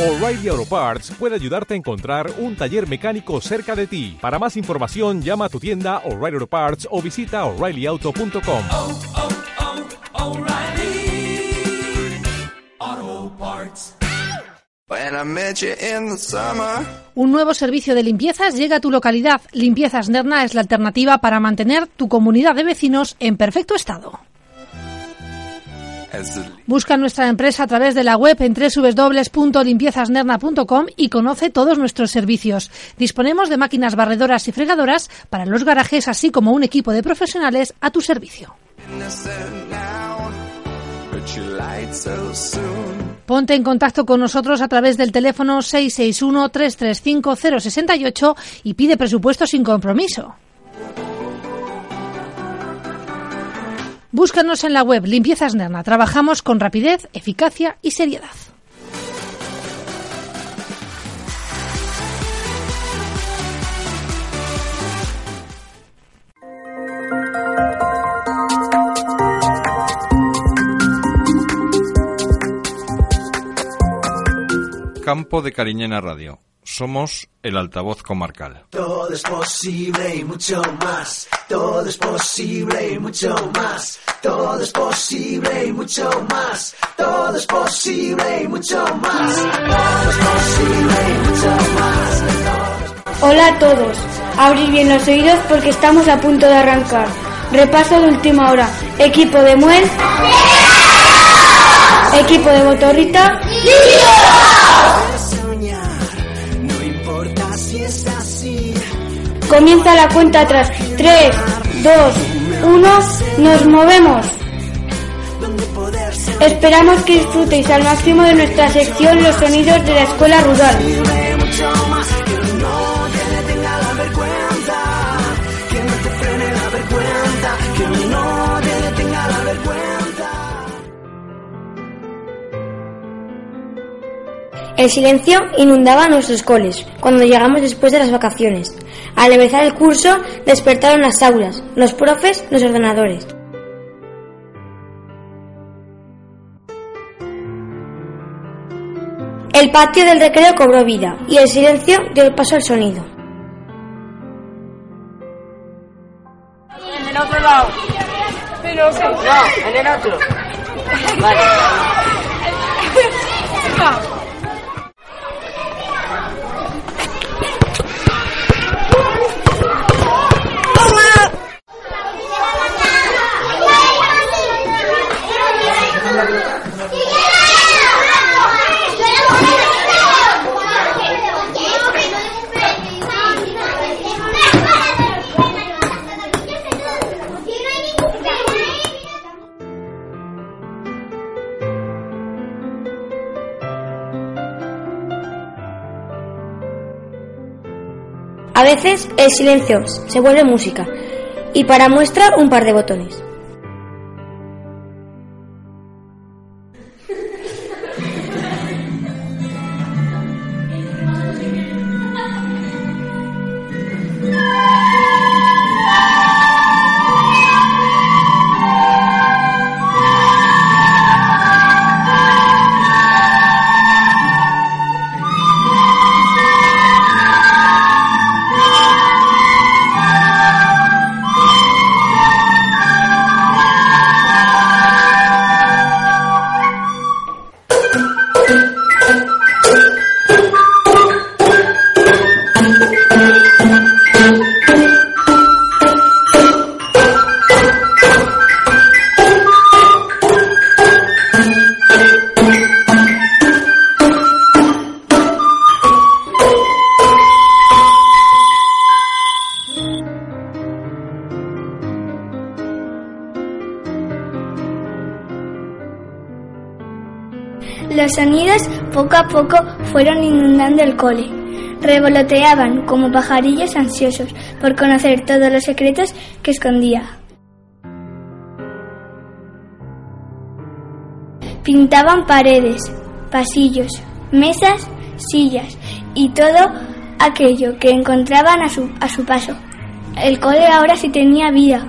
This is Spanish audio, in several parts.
O'Reilly Auto Parts puede ayudarte a encontrar un taller mecánico cerca de ti. Para más información, llama a tu tienda O'Reilly Auto Parts o visita oreillyauto.com. oh, oh, summer. Un nuevo servicio de limpiezas llega a tu localidad. Limpiezas Nerna es la alternativa para mantener tu comunidad de vecinos en perfecto estado. Busca nuestra empresa a través de la web en www.limpiezasnerna.com y conoce todos nuestros servicios. Disponemos de máquinas barredoras y fregadoras para los garajes, así como un equipo de profesionales a tu servicio. Ponte en contacto con nosotros a través del teléfono 661-335-068 y pide presupuesto sin compromiso. Búscanos en la web Limpiezas Nerna. Trabajamos con rapidez, eficacia y seriedad. Campo de Cariñena Radio. Somos el altavoz comarcal. Todo es posible y mucho más. Todo es posible y mucho más. Todo es posible y mucho más. Todo es posible y mucho más. Todo es posible y mucho más. Hola a todos. Abrid bien los oídos porque estamos a punto de arrancar. Repaso de última hora. Equipo de Muel. Equipo de Botorrita. Soñar, Comienza la cuenta atrás. 3, 2, 1. Nos movemos. Esperamos que disfrutéis al máximo de nuestra sección Los sonidos de la escuela rural. El silencio inundaba nuestros coles cuando llegamos después de las vacaciones. Al empezar el curso despertaron las aulas, los profes, los ordenadores. El patio del recreo cobró vida y el silencio dio el paso al sonido. En el otro lado. Pero No, en el otro. Vale. Veces el silencio se vuelve música y para muestra un par de botones. Sonidos poco a poco fueron inundando el cole. Revoloteaban como pajarillos ansiosos por conocer todos los secretos que escondía. Pintaban paredes, pasillos, mesas, sillas y todo aquello que encontraban a su, a su paso. El cole ahora sí tenía vida.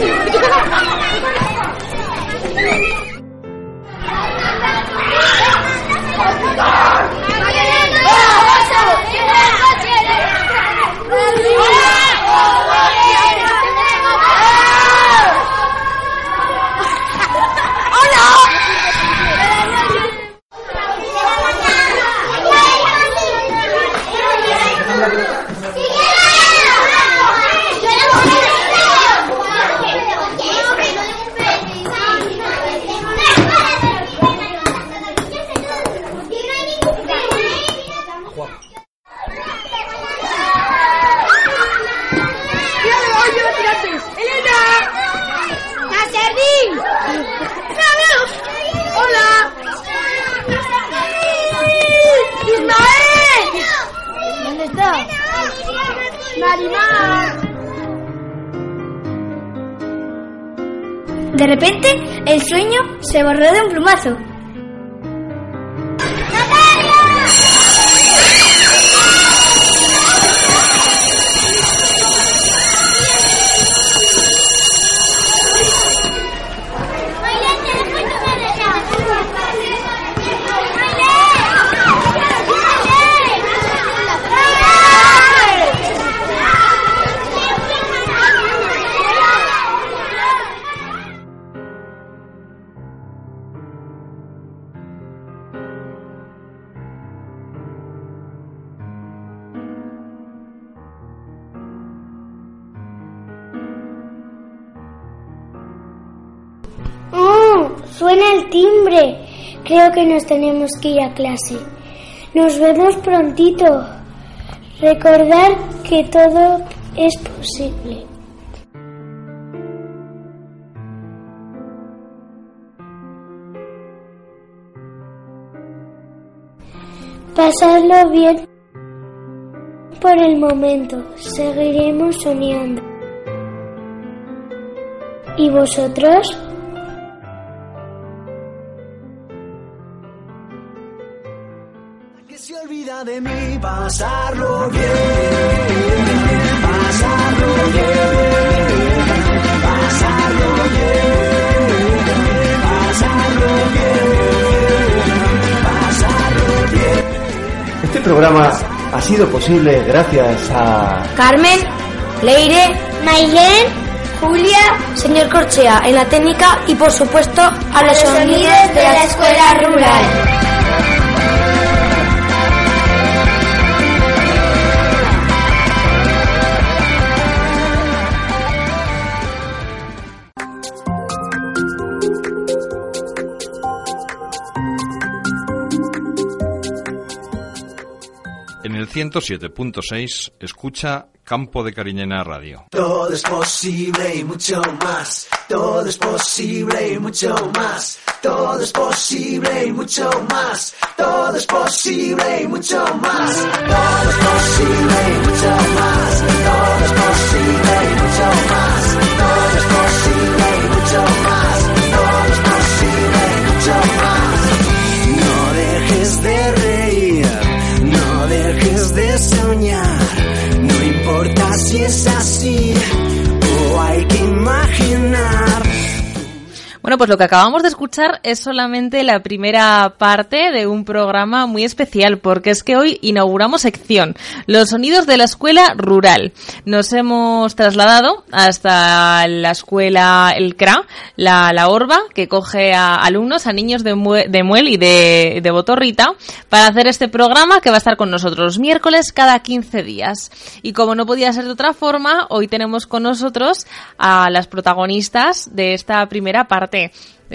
你要干什么你要干什么你要干什么 De repente, el sueño se borró de un plumazo. Creo que nos tenemos que ir a clase. Nos vemos prontito. Recordar que todo es posible. Pasadlo bien por el momento. Seguiremos soñando. ¿Y vosotros? De mí, pasarlo bien, pasarlo bien, pasarlo bien, pasarlo bien, pasarlo bien. Este programa ha sido posible gracias a Carmen, Leire, Mailén, Julia, señor Corchea en la técnica y por supuesto a los sonidos de la escuela rural. 107.6 escucha Campo de Cariñena Radio. Todo es posible y mucho más. Todo es posible y mucho más. Todo es posible y mucho más. Todo es posible y mucho más. Todo es posible y mucho más. Bueno, pues lo que acabamos de escuchar es solamente la primera parte de un programa muy especial, porque es que hoy inauguramos sección, los sonidos de la escuela rural. Nos hemos trasladado hasta la escuela El CRA, la, la Orba, que coge a alumnos, a niños de, Mue- de Muel y de, de Botorrita, para hacer este programa que va a estar con nosotros miércoles cada 15 días. Y como no podía ser de otra forma, hoy tenemos con nosotros a las protagonistas de esta primera parte.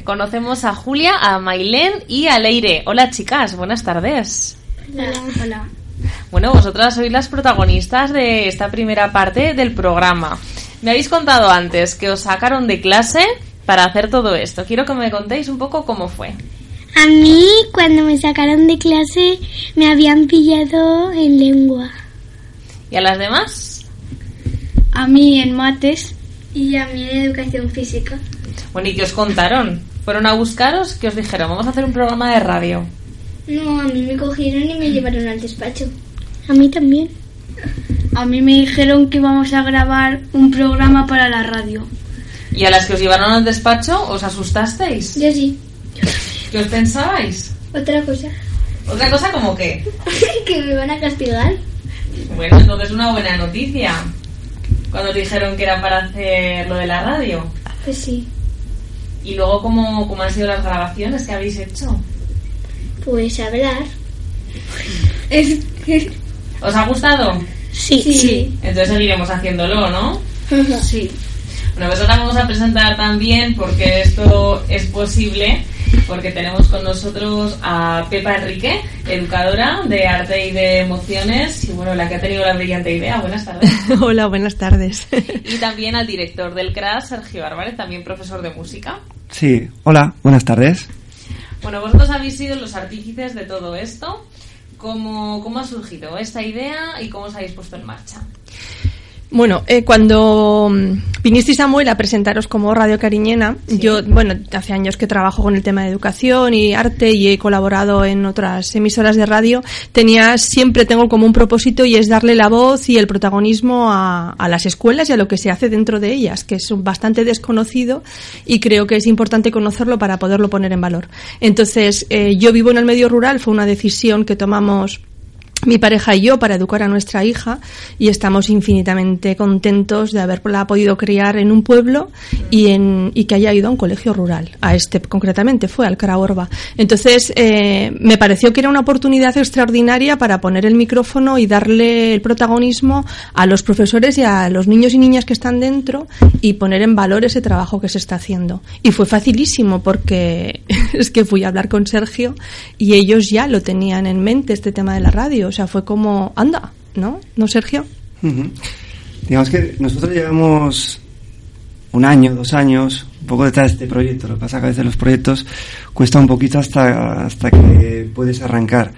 Conocemos a Julia, a Mailén y a Leire. Hola chicas, buenas tardes. Hola. Hola. Bueno, vosotras sois las protagonistas de esta primera parte del programa. Me habéis contado antes que os sacaron de clase para hacer todo esto. Quiero que me contéis un poco cómo fue. A mí, cuando me sacaron de clase, me habían pillado en lengua. ¿Y a las demás? A mí en mates. Y a mí en educación física. Bueno, ¿y qué os contaron? ¿Fueron a buscaros? ¿Qué os dijeron? Vamos a hacer un programa de radio. No, a mí me cogieron y me llevaron al despacho. A mí también. A mí me dijeron que vamos a grabar un programa para la radio. ¿Y a las que os llevaron al despacho os asustasteis? Yo sí. ¿Qué os pensabais? Otra cosa. ¿Otra cosa como qué? que me van a castigar. Bueno, entonces una buena noticia. Cuando os dijeron que era para hacer lo de la radio. Pues sí. Y luego, ¿cómo, cómo han sido las grabaciones que habéis hecho? Pues hablar. ¿Os ha gustado? Sí. Sí. Entonces seguiremos haciéndolo, ¿no? Sí. Bueno, pues ahora vamos a presentar también, porque esto es posible, porque tenemos con nosotros a Pepa Enrique, educadora de arte y de emociones, y bueno, la que ha tenido la brillante idea. Buenas tardes. Hola, buenas tardes. Y también al director del CRAS, Sergio Álvarez, también profesor de música. Sí, hola, buenas tardes. Bueno, vosotros habéis sido los artífices de todo esto. ¿Cómo, cómo ha surgido esta idea y cómo os habéis puesto en marcha? Bueno, eh, cuando mm, viniste Samuel a presentaros como Radio Cariñena, yo, bueno, hace años que trabajo con el tema de educación y arte y he colaborado en otras emisoras de radio, tenía, siempre tengo como un propósito y es darle la voz y el protagonismo a, a las escuelas y a lo que se hace dentro de ellas, que es bastante desconocido y creo que es importante conocerlo para poderlo poner en valor. Entonces, eh, yo vivo en el medio rural, fue una decisión que tomamos mi pareja y yo para educar a nuestra hija y estamos infinitamente contentos de haberla podido criar en un pueblo y, en, y que haya ido a un colegio rural, a este concretamente fue al Caraborba. Entonces eh, me pareció que era una oportunidad extraordinaria para poner el micrófono y darle el protagonismo a los profesores y a los niños y niñas que están dentro y poner en valor ese trabajo que se está haciendo. Y fue facilísimo porque es que fui a hablar con Sergio y ellos ya lo tenían en mente este tema de la radio. O sea, fue como, anda, ¿no? ¿No, Sergio? Digamos que nosotros llevamos un año, dos años, un poco detrás de este proyecto. Lo que pasa que a veces los proyectos cuesta un poquito hasta, hasta que puedes arrancar.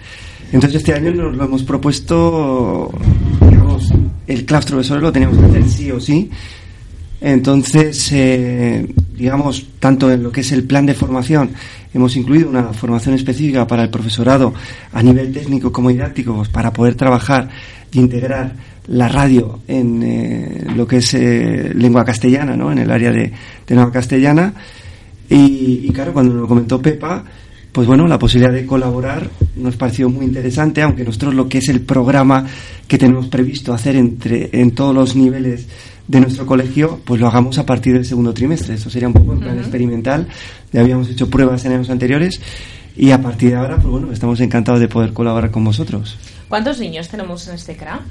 Entonces este año nos lo hemos propuesto, digamos, el claustro de lo teníamos que hacer sí o sí. Entonces, eh, digamos, tanto en lo que es el plan de formación, hemos incluido una formación específica para el profesorado a nivel técnico como didáctico, para poder trabajar e integrar la radio en eh, lo que es eh, lengua castellana, ¿no? en el área de, de lengua castellana. Y, y claro, cuando lo comentó Pepa, pues bueno, la posibilidad de colaborar nos pareció muy interesante, aunque nosotros lo que es el programa que tenemos previsto hacer entre, en todos los niveles de nuestro colegio, pues lo hagamos a partir del segundo trimestre. Eso sería un poco en plan experimental. Ya habíamos hecho pruebas en años anteriores y a partir de ahora, pues bueno, estamos encantados de poder colaborar con vosotros. ¿Cuántos niños tenemos en este CRA?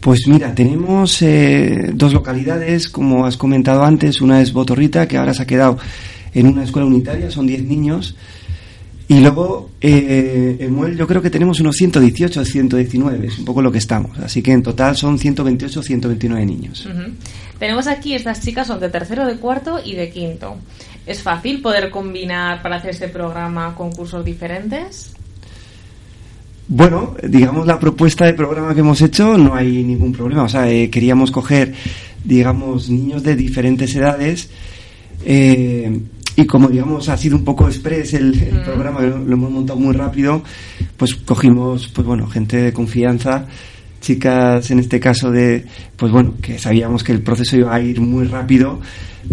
Pues mira, tenemos eh, dos localidades, como has comentado antes. Una es Botorrita, que ahora se ha quedado en una escuela unitaria, son 10 niños. Y luego, eh, en Muel yo creo que tenemos unos 118 o 119, es un poco lo que estamos. Así que en total son 128 o 129 niños. Tenemos aquí, estas chicas son de tercero, de cuarto y de quinto. ¿Es fácil poder combinar para hacer este programa con cursos diferentes? Bueno, digamos la propuesta de programa que hemos hecho no hay ningún problema. O sea, eh, queríamos coger, digamos, niños de diferentes edades. eh, y como digamos ha sido un poco express el, el programa, lo, lo hemos montado muy rápido, pues cogimos, pues bueno, gente de confianza, chicas en este caso de, pues bueno, que sabíamos que el proceso iba a ir muy rápido,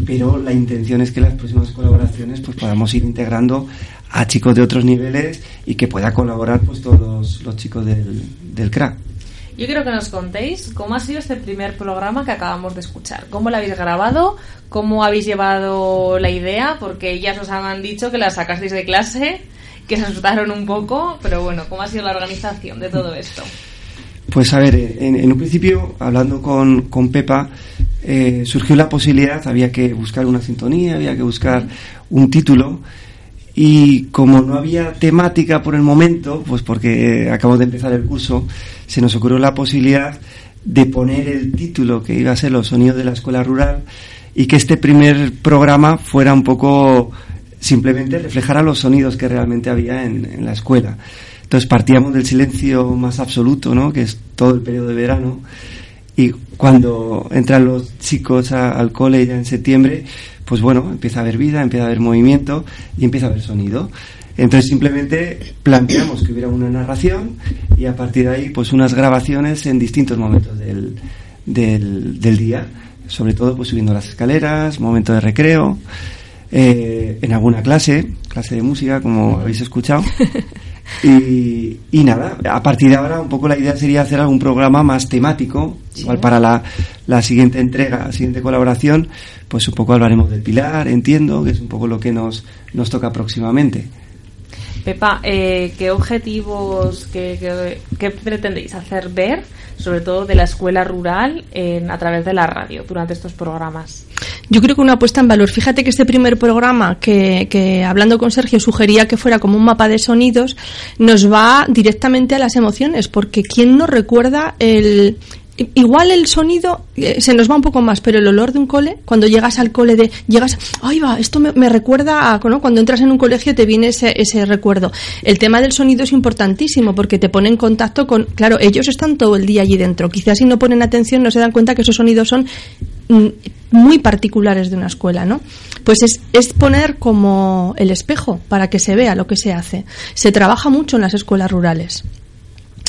pero la intención es que las próximas colaboraciones pues podamos ir integrando a chicos de otros niveles y que pueda colaborar pues todos los, los chicos del, del CRA. Yo quiero que nos contéis cómo ha sido este primer programa que acabamos de escuchar. ¿Cómo lo habéis grabado? ¿Cómo habéis llevado la idea? Porque ellas os han dicho que la sacasteis de clase, que se asustaron un poco, pero bueno, ¿cómo ha sido la organización de todo esto? Pues a ver, en, en un principio, hablando con, con Pepa, eh, surgió la posibilidad, había que buscar una sintonía, había que buscar un título, y como no había temática por el momento, pues porque acabamos de empezar el curso, se nos ocurrió la posibilidad de poner el título que iba a ser Los sonidos de la escuela rural y que este primer programa fuera un poco simplemente reflejara los sonidos que realmente había en, la escuela. Entonces partíamos del silencio más absoluto, ¿no? que es todo el periodo de verano, y cuando entran los chicos al cole ya en septiembre, pues bueno, empieza a haber vida, empieza a haber movimiento y empieza a haber sonido. Entonces simplemente planteamos que hubiera una narración y a partir de ahí pues unas grabaciones en distintos momentos del, del, del día, sobre todo pues subiendo las escaleras, momento de recreo, eh, en alguna clase, clase de música como habéis escuchado. Y, y nada, a partir de ahora un poco la idea sería hacer algún programa más temático, igual para la, la siguiente entrega, la siguiente colaboración, pues un poco hablaremos del pilar, entiendo, que es un poco lo que nos, nos toca próximamente. Pepa, eh, ¿qué objetivos, qué, qué- pretendéis hacer ver, sobre todo de la escuela rural, en- a través de la radio durante estos programas? Yo creo que una apuesta en valor. Fíjate que este primer programa que, que hablando con Sergio sugería que fuera como un mapa de sonidos, nos va directamente a las emociones, porque ¿quién no recuerda el, Igual el sonido eh, se nos va un poco más, pero el olor de un cole, cuando llegas al cole de, llegas, ay va, esto me, recuerda a, ¿no? cuando entras en un colegio te viene ese, ese recuerdo. El tema del sonido es importantísimo porque te pone en contacto con, claro, ellos están todo el día allí dentro. Quizás si no ponen atención no se dan cuenta que esos sonidos son mm, muy particulares de una escuela, ¿no? Pues es, es poner como el espejo para que se vea lo que se hace. Se trabaja mucho en las escuelas rurales.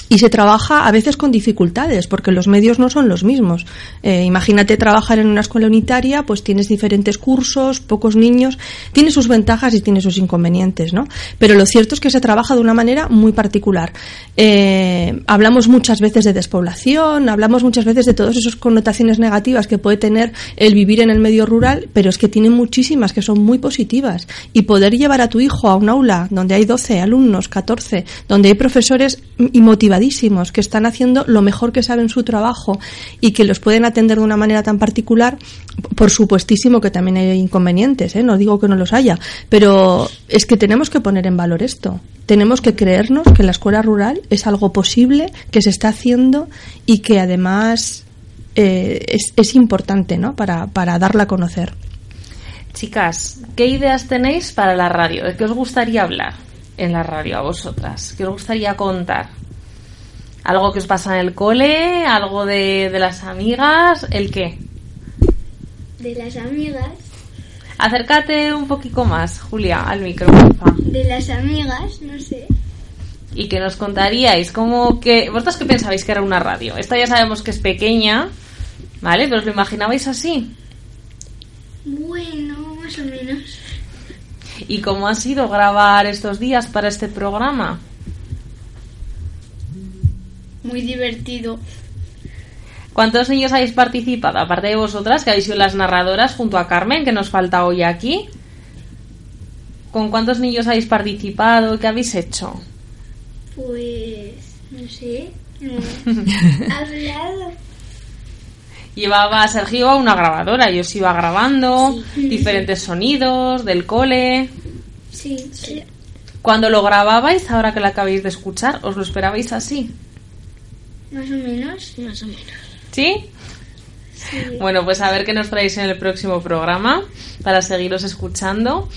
Y se trabaja a veces con dificultades, porque los medios no son los mismos. Eh, imagínate trabajar en una escuela unitaria, pues tienes diferentes cursos, pocos niños, tiene sus ventajas y tiene sus inconvenientes, ¿no? Pero lo cierto es que se trabaja de una manera muy particular. Eh, hablamos muchas veces de despoblación, hablamos muchas veces de todas esas connotaciones negativas que puede tener el vivir en el medio rural, pero es que tiene muchísimas que son muy positivas. Y poder llevar a tu hijo a un aula donde hay 12 alumnos, 14, donde hay profesores y que están haciendo lo mejor que saben su trabajo y que los pueden atender de una manera tan particular, por supuestísimo que también hay inconvenientes, ¿eh? no digo que no los haya, pero es que tenemos que poner en valor esto. Tenemos que creernos que la escuela rural es algo posible, que se está haciendo y que además eh, es, es importante ¿no? para, para darla a conocer. Chicas, ¿qué ideas tenéis para la radio? ¿De qué os gustaría hablar en la radio a vosotras? ¿Qué os gustaría contar? ¿Algo que os pasa en el cole? ¿Algo de, de las amigas? ¿El qué? De las amigas. Acércate un poquito más, Julia, al micro, porfa. De las amigas, no sé. Y que nos contaríais cómo que... ¿Vosotros qué pensabais que era una radio? Esta ya sabemos que es pequeña, ¿vale? ¿Pero os lo imaginabais así? Bueno, más o menos. ¿Y cómo ha sido grabar estos días para este programa? Muy divertido. ¿Cuántos niños habéis participado? Aparte de vosotras, que habéis sido las narradoras junto a Carmen, que nos falta hoy aquí. ¿Con cuántos niños habéis participado? ¿Qué habéis hecho? Pues, no sé. hablado. Llevaba Sergio a una grabadora y os iba grabando diferentes sonidos del cole. Sí, sí. Cuando lo grababais, ahora que lo acabáis de escuchar, ¿os lo esperabais así? Más o menos. Más o menos. ¿Sí? Bueno, pues a ver qué nos traéis en el próximo programa para seguiros escuchando.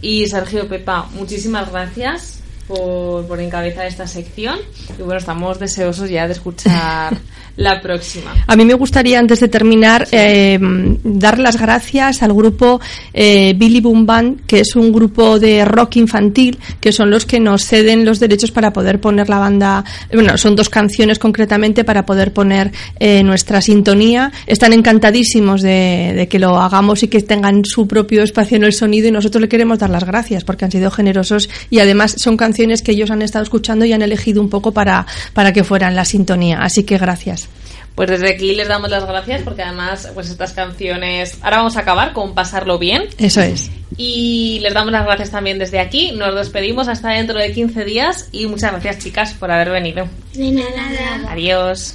Y Sergio Pepa, muchísimas gracias por, por encabezar esta sección. Y bueno, estamos deseosos ya de escuchar la próxima. A mí me gustaría, antes de terminar, eh, dar las gracias al grupo eh, Billy Boom Band, que es un grupo de rock infantil, que son los que nos ceden los derechos para poder poner la banda. Bueno, son dos canciones concretamente para poder poner eh, nuestra sintonía. Están encantadísimos de, de que lo hagamos y que tengan su propio espacio en el sonido, y nosotros le queremos dar las gracias porque han sido generosos y además son canciones que ellos han estado escuchando y han elegido un poco para, para que fueran la sintonía. Así que gracias. Pues desde aquí les damos las gracias porque además pues estas canciones ahora vamos a acabar con pasarlo bien Eso es. y les damos las gracias también desde aquí. Nos despedimos hasta dentro de 15 días y muchas gracias chicas por haber venido. De nada. Adiós.